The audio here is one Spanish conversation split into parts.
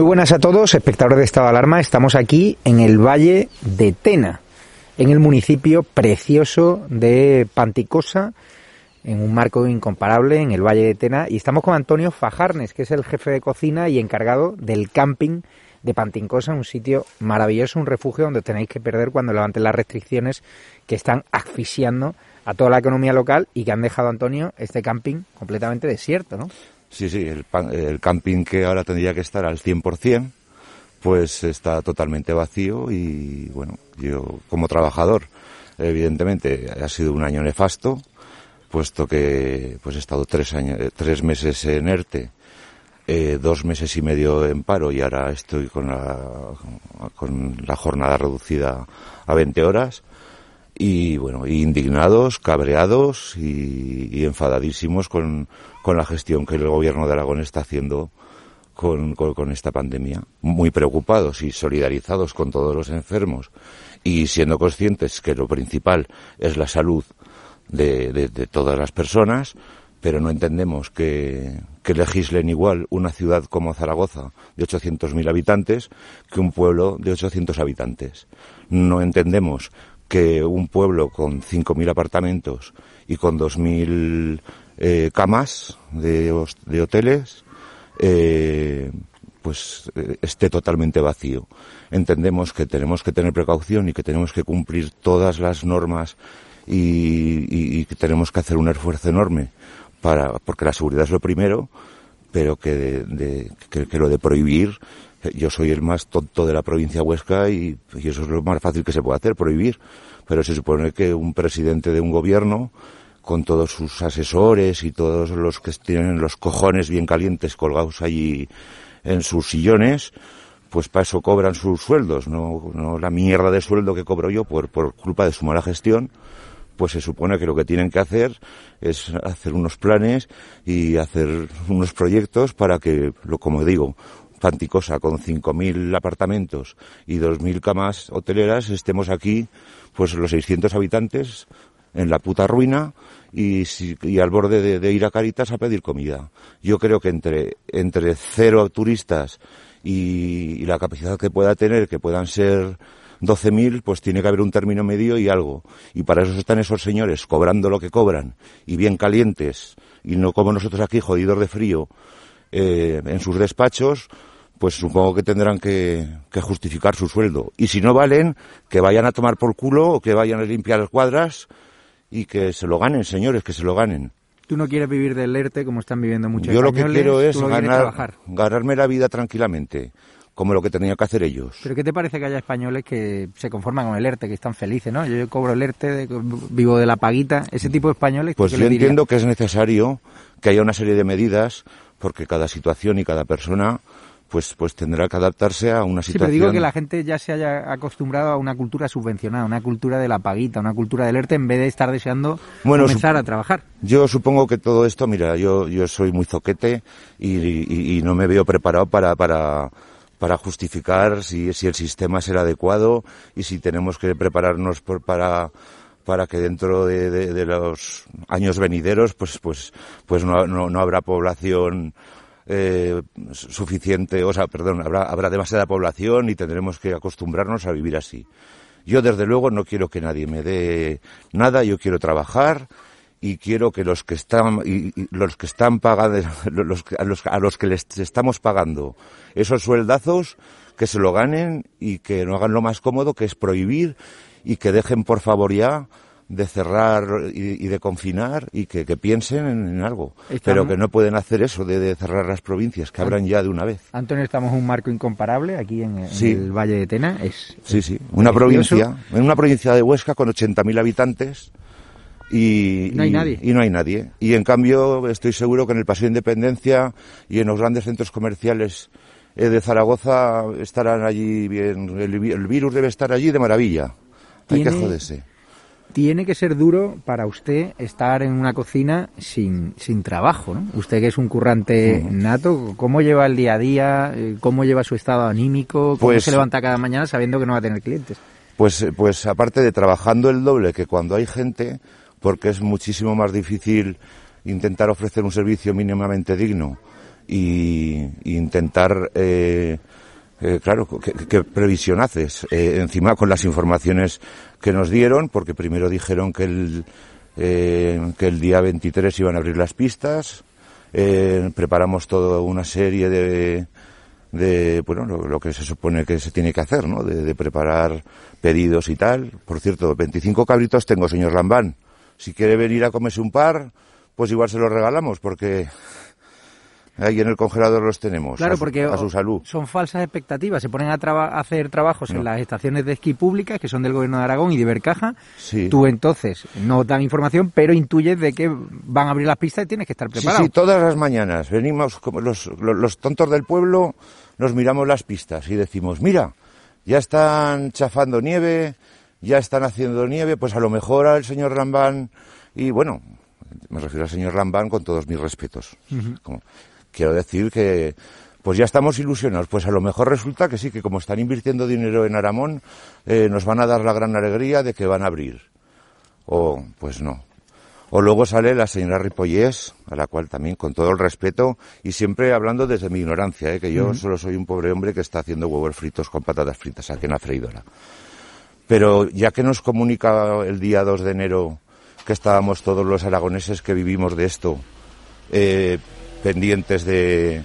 Buenas a todos, espectadores de Estado de Alarma. Estamos aquí en el Valle de Tena, en el municipio precioso de Panticosa, en un marco incomparable en el Valle de Tena. Y estamos con Antonio Fajarnes, que es el jefe de cocina y encargado del camping de Panticosa, un sitio maravilloso, un refugio donde tenéis que perder cuando levanten las restricciones que están asfixiando a toda la economía local y que han dejado, Antonio, este camping completamente desierto, ¿no? Sí, sí, el, el camping que ahora tendría que estar al 100%, pues está totalmente vacío y, bueno, yo como trabajador, evidentemente, ha sido un año nefasto, puesto que pues he estado tres, años, tres meses en ERTE, eh, dos meses y medio en paro y ahora estoy con la, con la jornada reducida a 20 horas y bueno, indignados, cabreados y, enfadadísimos con, con, la gestión que el gobierno de Aragón está haciendo con, con, esta pandemia. Muy preocupados y solidarizados con todos los enfermos y siendo conscientes que lo principal es la salud de, de, de todas las personas, pero no entendemos que, que, legislen igual una ciudad como Zaragoza de 800.000 habitantes que un pueblo de 800 habitantes. No entendemos que un pueblo con 5.000 apartamentos y con 2.000 eh, camas de, de hoteles, eh, pues eh, esté totalmente vacío. Entendemos que tenemos que tener precaución y que tenemos que cumplir todas las normas y, y, que tenemos que hacer un esfuerzo enorme para, porque la seguridad es lo primero, pero que, de, que, que lo de prohibir yo soy el más tonto de la provincia Huesca y, eso es lo más fácil que se puede hacer, prohibir. Pero se supone que un presidente de un gobierno, con todos sus asesores y todos los que tienen los cojones bien calientes colgados allí en sus sillones, pues para eso cobran sus sueldos, no, no la mierda de sueldo que cobro yo por, por culpa de su mala gestión pues se supone que lo que tienen que hacer es hacer unos planes y hacer unos proyectos para que, lo como digo, Panticosa con 5.000 apartamentos y 2.000 camas hoteleras, estemos aquí, pues los 600 habitantes en la puta ruina y, al borde de, ir a Caritas a pedir comida. Yo creo que entre, entre cero turistas y, y la capacidad que pueda tener, que puedan ser 12.000, pues tiene que haber un término medio y algo. Y para eso están esos señores cobrando lo que cobran y bien calientes y no como nosotros aquí jodidos de frío eh, en sus despachos pues supongo que tendrán que, justificar su sueldo. Y si no valen, que vayan a tomar por culo o que vayan a limpiar las cuadras y que se lo ganen, señores, que se lo ganen. Tú no quieres vivir del ERTE como están viviendo muchos Yo lo que quiero es ganar, ganarme la vida tranquilamente, como lo que tenía que hacer ellos. ¿Pero qué te parece que haya españoles que se conforman con el ERTE, que están felices, no? Yo, cobro el ERTE, vivo de la paguita, ese tipo de españoles... Pues yo entiendo que es necesario que haya una serie de medidas, porque cada situación y cada persona pues, pues tendrá que adaptarse a una situación. Sí, pero digo que la gente ya se haya acostumbrado a una cultura subvencionada, una cultura de la paguita, una cultura del ERTE, en vez de estar deseando comenzar a trabajar. Yo supongo que todo esto, mira, yo, yo soy muy zoquete y, no me veo preparado para, para, para justificar si, si el sistema será adecuado y si tenemos que prepararnos por, para para que dentro de, de, los años venideros pues pues pues no, no, no habrá población eh, suficiente, o sea, perdón, habrá, habrá demasiada población y tendremos que acostumbrarnos a vivir así. Yo, desde luego, no quiero que nadie me dé nada, yo quiero trabajar y quiero que los que están, y, los que están pagando, a, los, a los que les estamos pagando esos sueldazos, que se lo ganen y que no hagan lo más cómodo, que es prohibir y que dejen, por favor, ya de cerrar y, de confinar y que, piensen en, algo. Pero que no pueden hacer eso de, cerrar las provincias, que abran ya de una vez. Antonio, estamos en un marco incomparable aquí en, el Valle de Tena. Es, sí, sí. Una provincia, en una provincia de Huesca con 80.000 habitantes. Y, no hay nadie. Y no hay nadie. Y en cambio, estoy seguro que en el Paseo de Independencia y en los grandes centros comerciales eh, de Zaragoza estarán allí bien. El, virus debe estar allí de maravilla. Hay que joderse tiene que ser duro para usted estar en una cocina sin, sin trabajo, ¿no? Usted que es un currante nato, ¿cómo lleva el día a día? Eh, ¿Cómo lleva su estado anímico? ¿Cómo pues se levanta cada mañana sabiendo que no va a tener clientes? Pues, eh, pues aparte de trabajando el doble que cuando hay gente, porque es muchísimo más difícil intentar ofrecer un servicio mínimamente digno y, intentar eh, Eh, claro, ¿qué, previsión haces? Eh, encima con las informaciones que nos dieron, porque primero dijeron que el, eh, que el día 23 iban a abrir las pistas, preparamos toda una serie de, de bueno, lo, que se supone que se tiene que hacer, ¿no? De, de, preparar pedidos y tal. Por cierto, 25 cabritos tengo, señor Lambán. Si quiere venir a comerse un par, pues igual se los regalamos, porque Ahí en el congelador los tenemos. Claro, a su, porque a su salud. son falsas expectativas. Se ponen a, hacer trabajos en las estaciones de esquí públicas, que son del gobierno de Aragón y de Bercaja. Sí. Tú entonces no dan información, pero intuyes de que van a abrir las pistas y tienes que estar preparado. Sí, sí, todas las mañanas venimos, como los, los, los tontos del pueblo, nos miramos las pistas y decimos, mira, ya están chafando nieve, ya están haciendo nieve, pues a lo mejor al señor Lambán, y bueno, me refiero al señor Lambán con todos mis respetos. Uh -huh. Como, quiero decir que pues ya estamos ilusionados. Pues a lo mejor resulta que sí, que como están invirtiendo dinero en Aramón, eh, nos van a dar la gran alegría de que van a abrir. O, pues no. O luego sale la señora Ripollés, a la cual también, con todo el respeto, y siempre hablando desde mi ignorancia, ¿eh? que yo solo soy un pobre hombre que está haciendo huevos fritos con patatas fritas aquí en la freidora. Pero ya que nos comunica el día 2 de enero que estábamos todos los aragoneses que vivimos de esto, eh, pendientes de,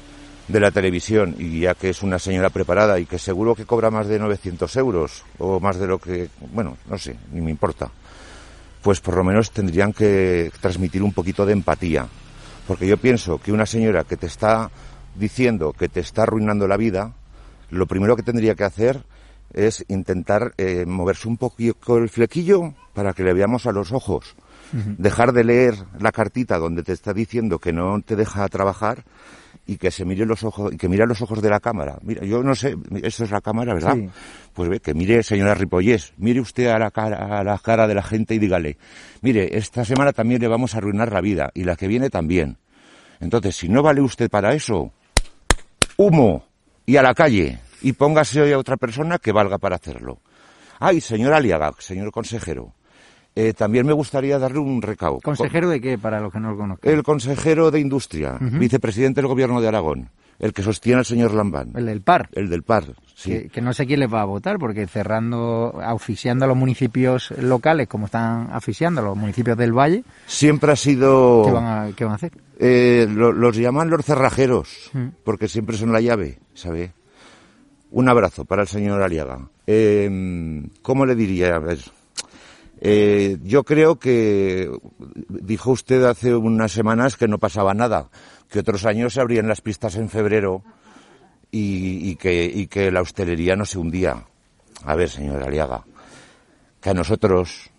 de la televisión y ya que es una señora preparada y que seguro que cobra más de 900 euros o más de lo que, bueno, no sé, ni me importa, pues por lo menos tendrían que transmitir un poquito de empatía. Porque yo pienso que una señora que te está diciendo que te está arruinando la vida, lo primero que tendría que hacer es intentar eh, moverse un poquito el flequillo para que le veamos a los ojos dejar de leer la cartita donde te está diciendo que no te deja trabajar y que se mire los ojos y que mira los ojos de la cámara. Mira, yo no sé, esto es la cámara, ¿verdad? Sí. Pues ve que mire, señora Ripollés, mire usted a la cara a la cara de la gente y dígale, mire, esta semana también le vamos a arruinar la vida y la que viene también. Entonces, si no vale usted para eso, humo y a la calle y póngase hoy a otra persona que valga para hacerlo. Ay, señor Aliaga, señor consejero, eh, también me gustaría darle un recao. ¿Consejero de qué, para los que no lo conozcan? El consejero de Industria, uh -huh. vicepresidente del Gobierno de Aragón, el que sostiene al señor Lambán. El del PAR. El del PAR, sí. Que, que no sé quién les va a votar, porque cerrando, asfixiando a los municipios locales, como están asfixiando a los municipios del Valle... Siempre ha sido... ¿Qué van a, qué van a hacer? Eh, lo, los llaman los cerrajeros, uh -huh. porque siempre son la llave, ¿sabe? Un abrazo para el señor Aliaga. Eh, ¿Cómo le diría? A ver, eh, yo creo que dijo usted hace unas semanas que no pasaba nada, que otros años se abrían las pistas en febrero y, y, que, y que la hostelería no se hundía. A ver, señor Aliaga, que a nosotros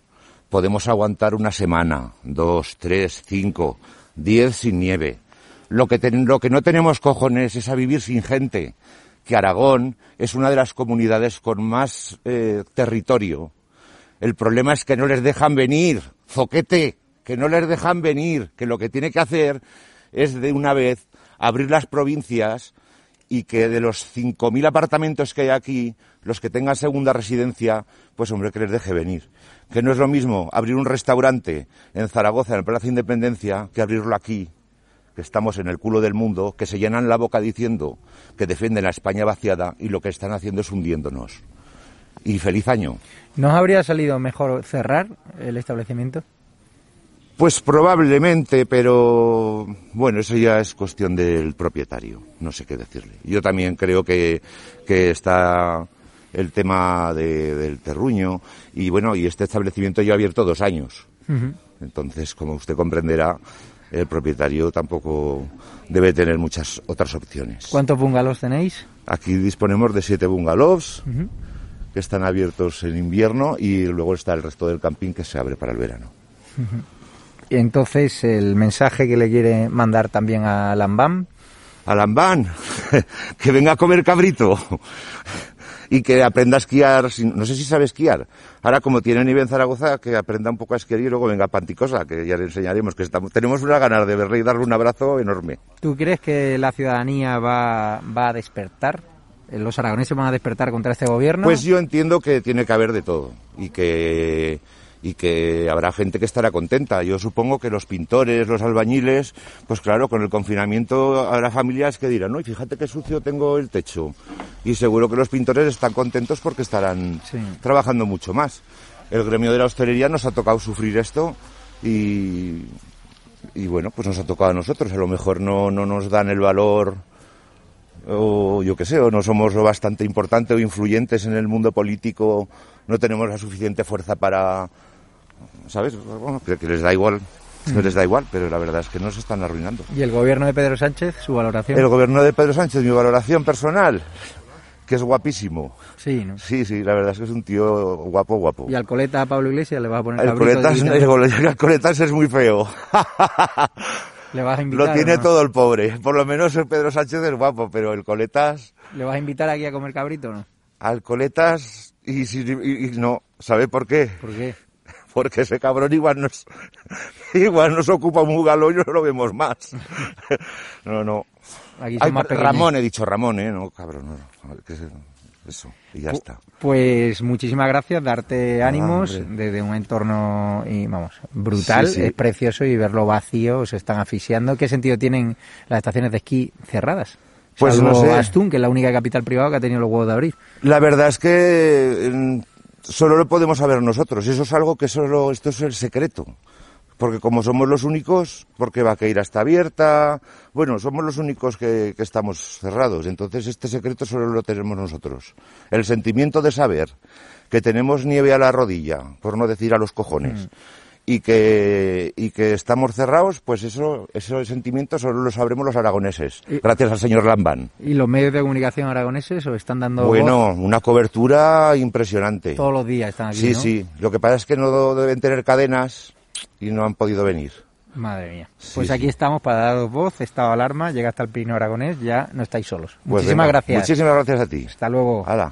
podemos aguantar una semana, dos, tres, cinco, diez sin nieve. Lo que, ten, lo que no tenemos cojones es a vivir sin gente, que Aragón es una de las comunidades con más eh, territorio el problema es que no les dejan venir, zoquete, que no les dejan venir, que lo que tiene que hacer es de una vez abrir las provincias y que de los 5.000 apartamentos que hay aquí, los que tengan segunda residencia, pues hombre, que les deje venir. Que no es lo mismo abrir un restaurante en Zaragoza, en el Plaza Independencia, que abrirlo aquí, que estamos en el culo del mundo, que se llenan la boca diciendo que defienden la España vaciada y lo que están haciendo es hundiéndonos y feliz año. ¿Nos habría salido mejor cerrar el establecimiento? Pues probablemente, pero bueno, eso ya es cuestión del propietario, no sé qué decirle. Yo también creo que, que está el tema de, del terruño y bueno, y este establecimiento ya ha abierto dos años. Uh -huh. Entonces, como usted comprenderá, el propietario tampoco debe tener muchas otras opciones. ¿Cuántos bungalows tenéis? Aquí disponemos de siete bungalows. Uh -huh que están abiertos en invierno y luego está el resto del camping que se abre para el verano. Y entonces el mensaje que le quiere mandar también a Lambán. A Lambán, que venga a comer cabrito y que aprenda a esquiar, no sé si sabe esquiar. Ahora como tiene nivel en Zaragoza, que aprenda un poco a esquiar y luego venga a Panticosa, que ya le enseñaremos que estamos, tenemos una ganas de verle y darle un abrazo enorme. ¿Tú crees que la ciudadanía va, va a despertar los aragoneses van a despertar contra este gobierno? Pues yo entiendo que tiene que haber de todo y que y que habrá gente que estará contenta. Yo supongo que los pintores, los albañiles, pues claro, con el confinamiento habrá familias que dirán, no, y fíjate qué sucio tengo el techo. Y seguro que los pintores están contentos porque estarán trabajando mucho más. El gremio de la hostelería nos ha tocado sufrir esto y, y bueno, pues nos ha tocado a nosotros. A lo mejor no, no nos dan el valor o yo qué sé, o no somos lo bastante importante o influyentes en el mundo político, no tenemos la suficiente fuerza para ¿sabes? Bueno, que, les da igual. Mm. les da igual, pero la verdad es que no se están arruinando. ¿Y el gobierno de Pedro Sánchez, su valoración? El gobierno de Pedro Sánchez, mi valoración personal, que es guapísimo. Sí, ¿no? Sí, sí, la verdad es que es un tío guapo, guapo. ¿Y al coleta a Pablo Iglesias le va a poner el coletas, el, coletas es muy feo. ¿Le vas a invitar? Lo tiene todo el pobre. Por lo menos el Pedro Sánchez es guapo, pero el coletas... ¿Le vas a invitar aquí a comer cabrito o no? Al coletas y, y no. ¿Sabe por qué? ¿Por qué? porque ese cabrón igual nos, igual nos ocupa un bugalo y no lo vemos más. no, no. Ramón, he dicho Ramón, ¿eh? No, cabrón, no. Eso, y ya está. Pues muchísimas gracias, darte ánimos desde un entorno, y vamos, brutal, es precioso y verlo vacío, se están asfixiando. ¿Qué sentido tienen las estaciones de esquí cerradas? Pues no sé. Astún, que es la única capital privada que ha tenido los huevos de abrir. La verdad es que solo lo podemos saber nosotros. Eso es algo que solo, esto es el secreto. Porque como somos los únicos, porque Vaqueira está abierta, bueno, somos los únicos que, estamos cerrados. Entonces este secreto solo lo tenemos nosotros. El sentimiento de saber que tenemos nieve a la rodilla, por no decir a los cojones. Mm y que, y que estamos cerrados, pues eso, ese sentimiento solo lo sabremos los aragoneses, gracias al señor Lamban. ¿Y los medios de comunicación aragoneses os están dando Bueno, una cobertura impresionante. Todos los días están aquí, Sí, sí. Lo que pasa es que no deben tener cadenas y no han podido venir. Madre mía. Pues aquí estamos para daros voz, estado de alarma, llega hasta el Pino Aragonés, ya no estáis solos. Pues muchísimas gracias. Muchísimas gracias a ti. Hasta luego. Hala.